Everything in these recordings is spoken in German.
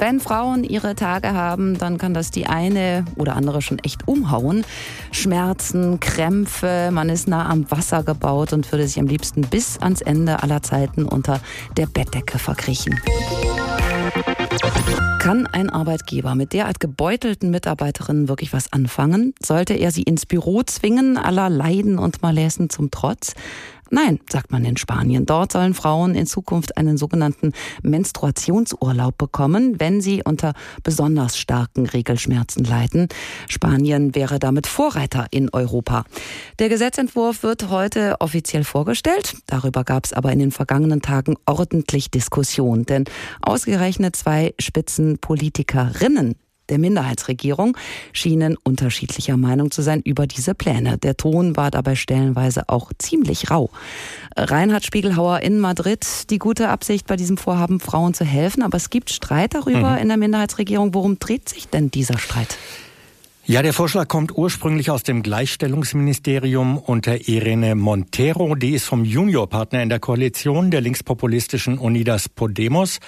Wenn Frauen ihre Tage haben, dann kann das die eine oder andere schon echt umhauen. Schmerzen, Krämpfe, man ist nah am Wasser gebaut und würde sich am liebsten bis ans Ende aller Zeiten unter der Bettdecke verkriechen. Kann ein Arbeitgeber mit derart gebeutelten Mitarbeiterinnen wirklich was anfangen? Sollte er sie ins Büro zwingen, aller Leiden und Maläsen zum Trotz? Nein, sagt man in Spanien. Dort sollen Frauen in Zukunft einen sogenannten Menstruationsurlaub bekommen, wenn sie unter besonders starken Regelschmerzen leiden. Spanien wäre damit Vorreiter in Europa. Der Gesetzentwurf wird heute offiziell vorgestellt. Darüber gab es aber in den vergangenen Tagen ordentlich Diskussion, denn ausgerechnet zwei Spitzenpolitikerinnen der Minderheitsregierung schienen unterschiedlicher Meinung zu sein über diese Pläne. Der Ton war dabei stellenweise auch ziemlich rau. Reinhard Spiegelhauer in Madrid, die gute Absicht bei diesem Vorhaben, Frauen zu helfen, aber es gibt Streit darüber mhm. in der Minderheitsregierung. Worum dreht sich denn dieser Streit? Ja, der Vorschlag kommt ursprünglich aus dem Gleichstellungsministerium unter Irene Montero. Die ist vom Juniorpartner in der Koalition der linkspopulistischen Unidas Podemos.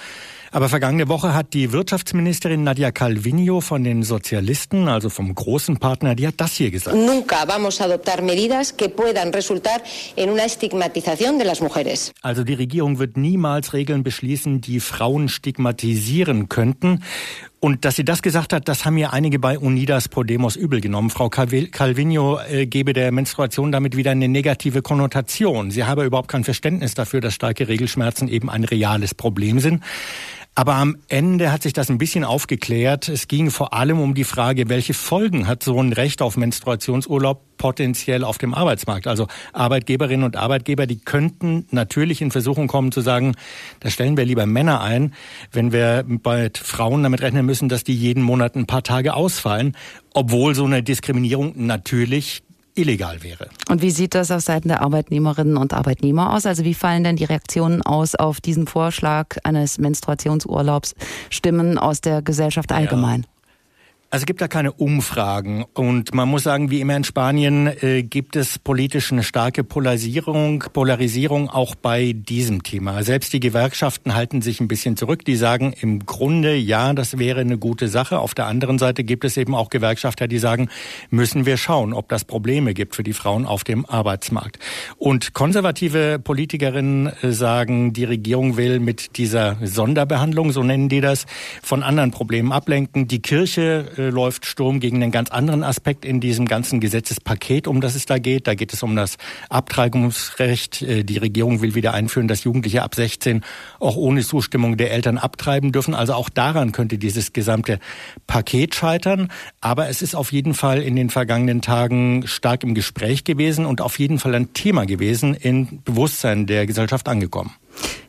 Aber vergangene Woche hat die Wirtschaftsministerin Nadia Calvino von den Sozialisten, also vom großen Partner, die hat das hier gesagt. Nunca vamos a adoptar medidas que puedan resultar en una estigmatización de las mujeres. Also die Regierung wird niemals Regeln beschließen, die Frauen stigmatisieren könnten. Und dass sie das gesagt hat, das haben mir einige bei Unidas Podemos übel genommen. Frau Calvino äh, gebe der Menstruation damit wieder eine negative Konnotation. Sie habe überhaupt kein Verständnis dafür, dass starke Regelschmerzen eben ein reales Problem sind. Aber am Ende hat sich das ein bisschen aufgeklärt. Es ging vor allem um die Frage, welche Folgen hat so ein Recht auf Menstruationsurlaub potenziell auf dem Arbeitsmarkt. Also Arbeitgeberinnen und Arbeitgeber, die könnten natürlich in Versuchung kommen zu sagen, da stellen wir lieber Männer ein, wenn wir bei Frauen damit rechnen müssen, dass die jeden Monat ein paar Tage ausfallen, obwohl so eine Diskriminierung natürlich illegal wäre. Und wie sieht das auf Seiten der Arbeitnehmerinnen und Arbeitnehmer aus? Also wie fallen denn die Reaktionen aus auf diesen Vorschlag eines Menstruationsurlaubs? Stimmen aus der Gesellschaft allgemein? Ja. Also gibt da keine Umfragen und man muss sagen, wie immer in Spanien äh, gibt es politisch eine starke Polarisierung, Polarisierung auch bei diesem Thema. Selbst die Gewerkschaften halten sich ein bisschen zurück. Die sagen im Grunde, ja, das wäre eine gute Sache. Auf der anderen Seite gibt es eben auch Gewerkschafter, die sagen, müssen wir schauen, ob das Probleme gibt für die Frauen auf dem Arbeitsmarkt. Und konservative Politikerinnen äh, sagen, die Regierung will mit dieser Sonderbehandlung, so nennen die das, von anderen Problemen ablenken. Die Kirche äh, läuft Sturm gegen einen ganz anderen Aspekt in diesem ganzen Gesetzespaket, um das es da geht. Da geht es um das Abtreibungsrecht. Äh, die Regierung will wieder einführen, dass Jugendliche ab 16 auch ohne Zustimmung der Eltern abtreiben dürfen. Also auch daran könnte dieses gesamte Paket scheitern. Aber es ist auf jeden Fall in den vergangenen Tagen stark im Gespräch gewesen und auf jeden Fall ein Thema gewesen, in Bewusstsein der Gesellschaft angekommen.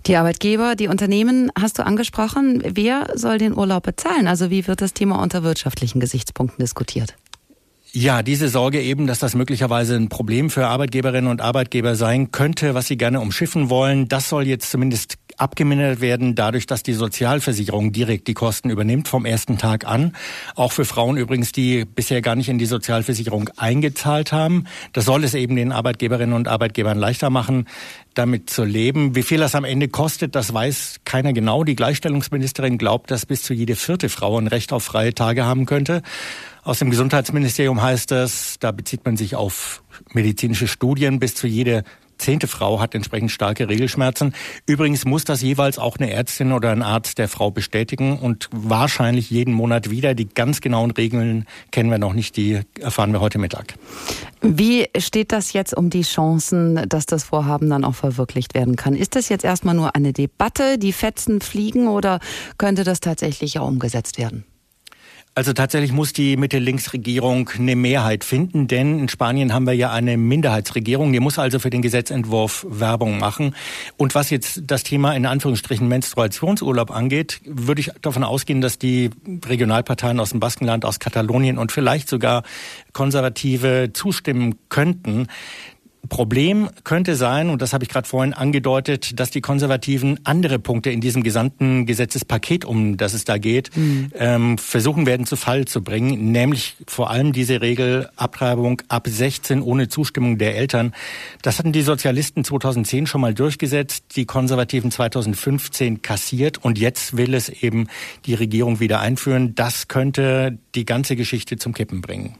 Die Arbeitgeber, die Unternehmen hast du angesprochen. Wer soll den Urlaub bezahlen? Also wie wird das Thema unter wirtschaftlichen Gesichtspunkten diskutiert? Ja, diese Sorge eben, dass das möglicherweise ein Problem für Arbeitgeberinnen und Arbeitgeber sein könnte, was sie gerne umschiffen wollen, das soll jetzt zumindest abgemindert werden, dadurch, dass die Sozialversicherung direkt die Kosten übernimmt vom ersten Tag an. Auch für Frauen übrigens, die bisher gar nicht in die Sozialversicherung eingezahlt haben. Das soll es eben den Arbeitgeberinnen und Arbeitgebern leichter machen, damit zu leben. Wie viel das am Ende kostet, das weiß keiner genau. Die Gleichstellungsministerin glaubt, dass bis zu jede vierte Frau ein Recht auf freie Tage haben könnte. Aus dem Gesundheitsministerium heißt es, da bezieht man sich auf medizinische Studien, bis zu jede zehnte Frau hat entsprechend starke Regelschmerzen. Übrigens muss das jeweils auch eine Ärztin oder ein Arzt der Frau bestätigen und wahrscheinlich jeden Monat wieder. Die ganz genauen Regeln kennen wir noch nicht, die erfahren wir heute Mittag. Wie steht das jetzt um die Chancen, dass das Vorhaben dann auch verwirklicht werden kann? Ist das jetzt erstmal nur eine Debatte, die Fetzen fliegen oder könnte das tatsächlich auch umgesetzt werden? Also tatsächlich muss die Mitte-Links-Regierung eine Mehrheit finden, denn in Spanien haben wir ja eine Minderheitsregierung, die muss also für den Gesetzentwurf Werbung machen. Und was jetzt das Thema in Anführungsstrichen Menstruationsurlaub angeht, würde ich davon ausgehen, dass die Regionalparteien aus dem Baskenland, aus Katalonien und vielleicht sogar Konservative zustimmen könnten. Problem könnte sein, und das habe ich gerade vorhin angedeutet, dass die Konservativen andere Punkte in diesem gesamten Gesetzespaket, um das es da geht, mhm. ähm, versuchen werden zu Fall zu bringen, nämlich vor allem diese Regel Abtreibung ab 16 ohne Zustimmung der Eltern. Das hatten die Sozialisten 2010 schon mal durchgesetzt, die Konservativen 2015 kassiert und jetzt will es eben die Regierung wieder einführen. Das könnte die ganze Geschichte zum Kippen bringen.